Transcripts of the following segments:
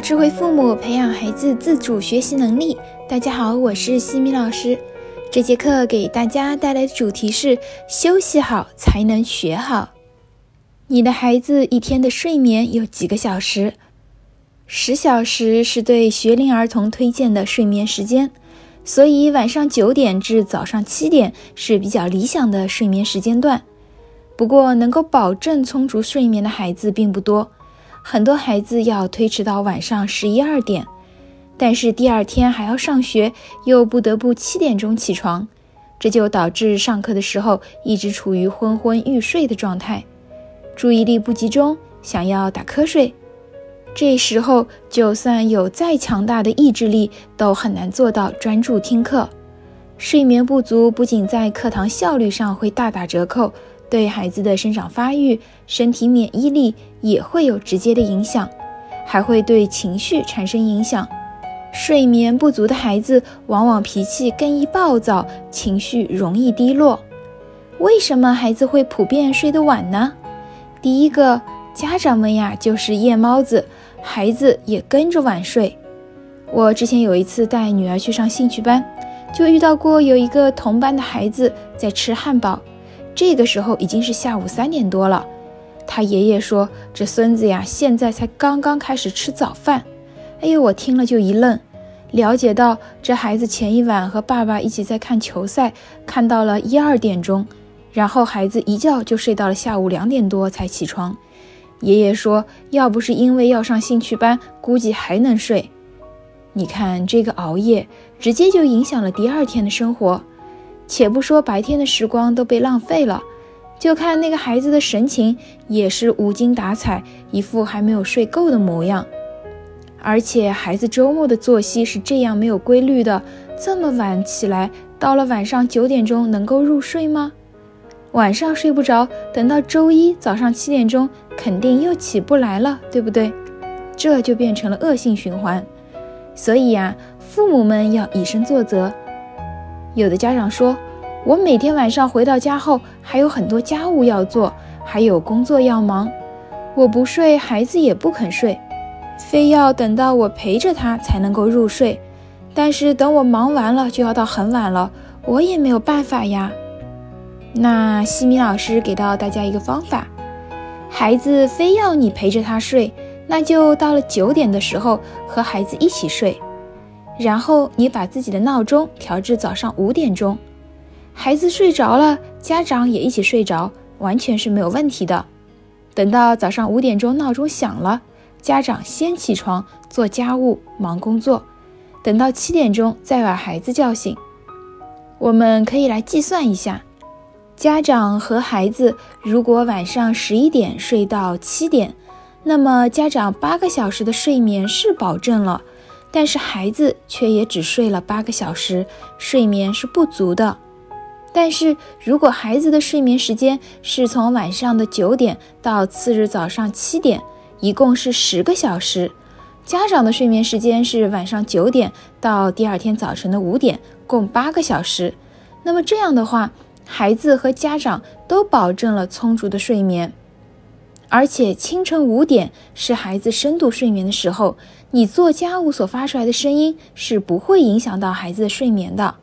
智慧父母，培养孩子自主学习能力。大家好，我是西米老师。这节课给大家带来的主题是：休息好才能学好。你的孩子一天的睡眠有几个小时？十小时是对学龄儿童推荐的睡眠时间，所以晚上九点至早上七点是比较理想的睡眠时间段。不过，能够保证充足睡眠的孩子并不多。很多孩子要推迟到晚上十一二点，但是第二天还要上学，又不得不七点钟起床，这就导致上课的时候一直处于昏昏欲睡的状态，注意力不集中，想要打瞌睡。这时候就算有再强大的意志力，都很难做到专注听课。睡眠不足不仅在课堂效率上会大打折扣。对孩子的生长发育、身体免疫力也会有直接的影响，还会对情绪产生影响。睡眠不足的孩子往往脾气更易暴躁，情绪容易低落。为什么孩子会普遍睡得晚呢？第一个，家长们呀就是夜猫子，孩子也跟着晚睡。我之前有一次带女儿去上兴趣班，就遇到过有一个同班的孩子在吃汉堡。这个时候已经是下午三点多了，他爷爷说：“这孙子呀，现在才刚刚开始吃早饭。”哎呦，我听了就一愣，了解到这孩子前一晚和爸爸一起在看球赛，看到了一二点钟，然后孩子一觉就睡到了下午两点多才起床。爷爷说：“要不是因为要上兴趣班，估计还能睡。”你看这个熬夜，直接就影响了第二天的生活。且不说白天的时光都被浪费了，就看那个孩子的神情，也是无精打采，一副还没有睡够的模样。而且孩子周末的作息是这样没有规律的，这么晚起来，到了晚上九点钟能够入睡吗？晚上睡不着，等到周一早上七点钟，肯定又起不来了，对不对？这就变成了恶性循环。所以呀，父母们要以身作则。有的家长说：“我每天晚上回到家后还有很多家务要做，还有工作要忙，我不睡，孩子也不肯睡，非要等到我陪着他才能够入睡。但是等我忙完了，就要到很晚了，我也没有办法呀。”那西米老师给到大家一个方法：孩子非要你陪着他睡，那就到了九点的时候和孩子一起睡。然后你把自己的闹钟调至早上五点钟，孩子睡着了，家长也一起睡着，完全是没有问题的。等到早上五点钟闹钟响了，家长先起床做家务、忙工作，等到七点钟再把孩子叫醒。我们可以来计算一下，家长和孩子如果晚上十一点睡到七点，那么家长八个小时的睡眠是保证了。但是孩子却也只睡了八个小时，睡眠是不足的。但是如果孩子的睡眠时间是从晚上的九点到次日早上七点，一共是十个小时，家长的睡眠时间是晚上九点到第二天早晨的五点，共八个小时。那么这样的话，孩子和家长都保证了充足的睡眠。而且清晨五点是孩子深度睡眠的时候，你做家务所发出来的声音是不会影响到孩子的睡眠的。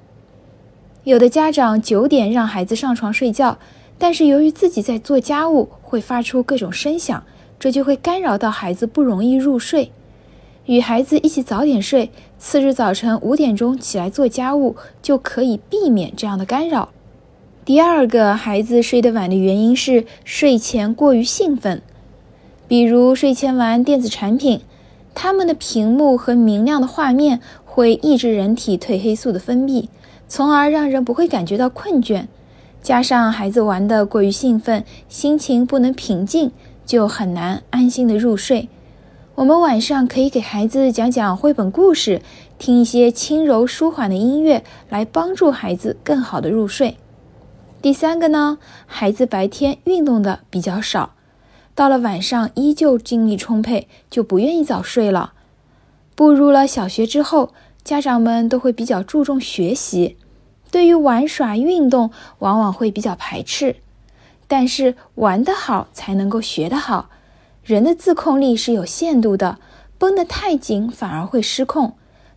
有的家长九点让孩子上床睡觉，但是由于自己在做家务会发出各种声响，这就会干扰到孩子不容易入睡。与孩子一起早点睡，次日早晨五点钟起来做家务，就可以避免这样的干扰。第二个孩子睡得晚的原因是睡前过于兴奋，比如睡前玩电子产品，它们的屏幕和明亮的画面会抑制人体褪黑素的分泌，从而让人不会感觉到困倦。加上孩子玩得过于兴奋，心情不能平静，就很难安心的入睡。我们晚上可以给孩子讲讲绘本故事，听一些轻柔舒缓的音乐，来帮助孩子更好的入睡。第三个呢，孩子白天运动的比较少，到了晚上依旧精力充沛，就不愿意早睡了。步入了小学之后，家长们都会比较注重学习，对于玩耍运动往往会比较排斥。但是玩得好才能够学得好，人的自控力是有限度的，绷得太紧反而会失控。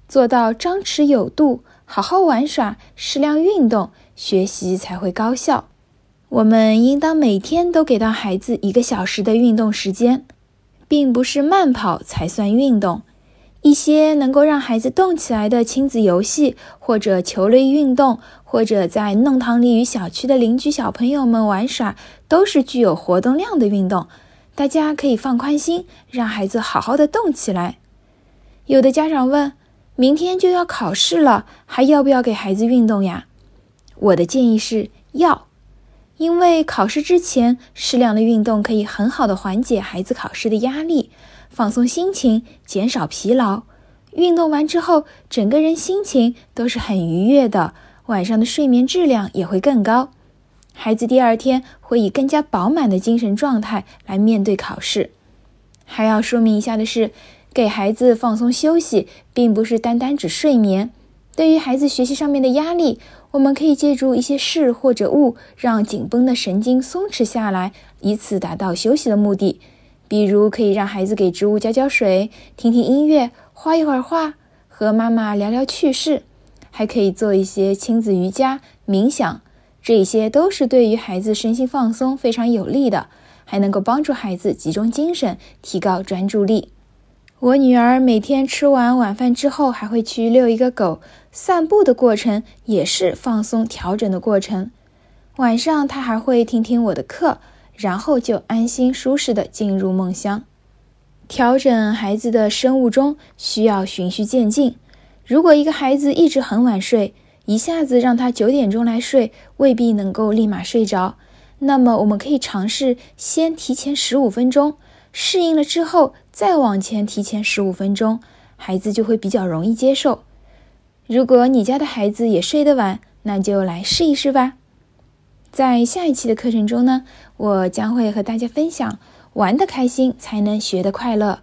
做到张弛有度，好好玩耍，适量运动，学习才会高效。我们应当每天都给到孩子一个小时的运动时间，并不是慢跑才算运动。一些能够让孩子动起来的亲子游戏，或者球类运动，或者在弄堂里与小区的邻居小朋友们玩耍，都是具有活动量的运动。大家可以放宽心，让孩子好好的动起来。有的家长问：明天就要考试了，还要不要给孩子运动呀？我的建议是要，因为考试之前适量的运动可以很好的缓解孩子考试的压力。放松心情，减少疲劳。运动完之后，整个人心情都是很愉悦的，晚上的睡眠质量也会更高。孩子第二天会以更加饱满的精神状态来面对考试。还要说明一下的是，给孩子放松休息，并不是单单指睡眠。对于孩子学习上面的压力，我们可以借助一些事或者物，让紧绷的神经松弛下来，以此达到休息的目的。比如可以让孩子给植物浇浇水，听听音乐，画一会儿画，和妈妈聊聊趣事，还可以做一些亲子瑜伽、冥想，这些都是对于孩子身心放松非常有利的，还能够帮助孩子集中精神，提高专注力。我女儿每天吃完晚饭之后，还会去遛一个狗，散步的过程也是放松调整的过程。晚上他还会听听我的课。然后就安心舒适的进入梦乡。调整孩子的生物钟需要循序渐进。如果一个孩子一直很晚睡，一下子让他九点钟来睡，未必能够立马睡着。那么我们可以尝试先提前十五分钟，适应了之后再往前提前十五分钟，孩子就会比较容易接受。如果你家的孩子也睡得晚，那就来试一试吧。在下一期的课程中呢，我将会和大家分享玩得开心才能学得快乐。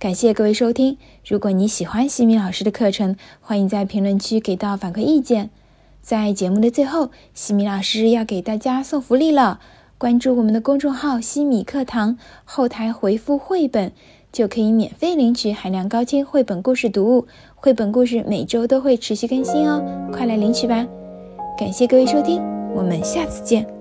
感谢各位收听。如果你喜欢西米老师的课程，欢迎在评论区给到反馈意见。在节目的最后，西米老师要给大家送福利了。关注我们的公众号“西米课堂”，后台回复“绘本”，就可以免费领取海量高清绘本故事读物。绘本故事每周都会持续更新哦，快来领取吧！感谢各位收听。我们下次见。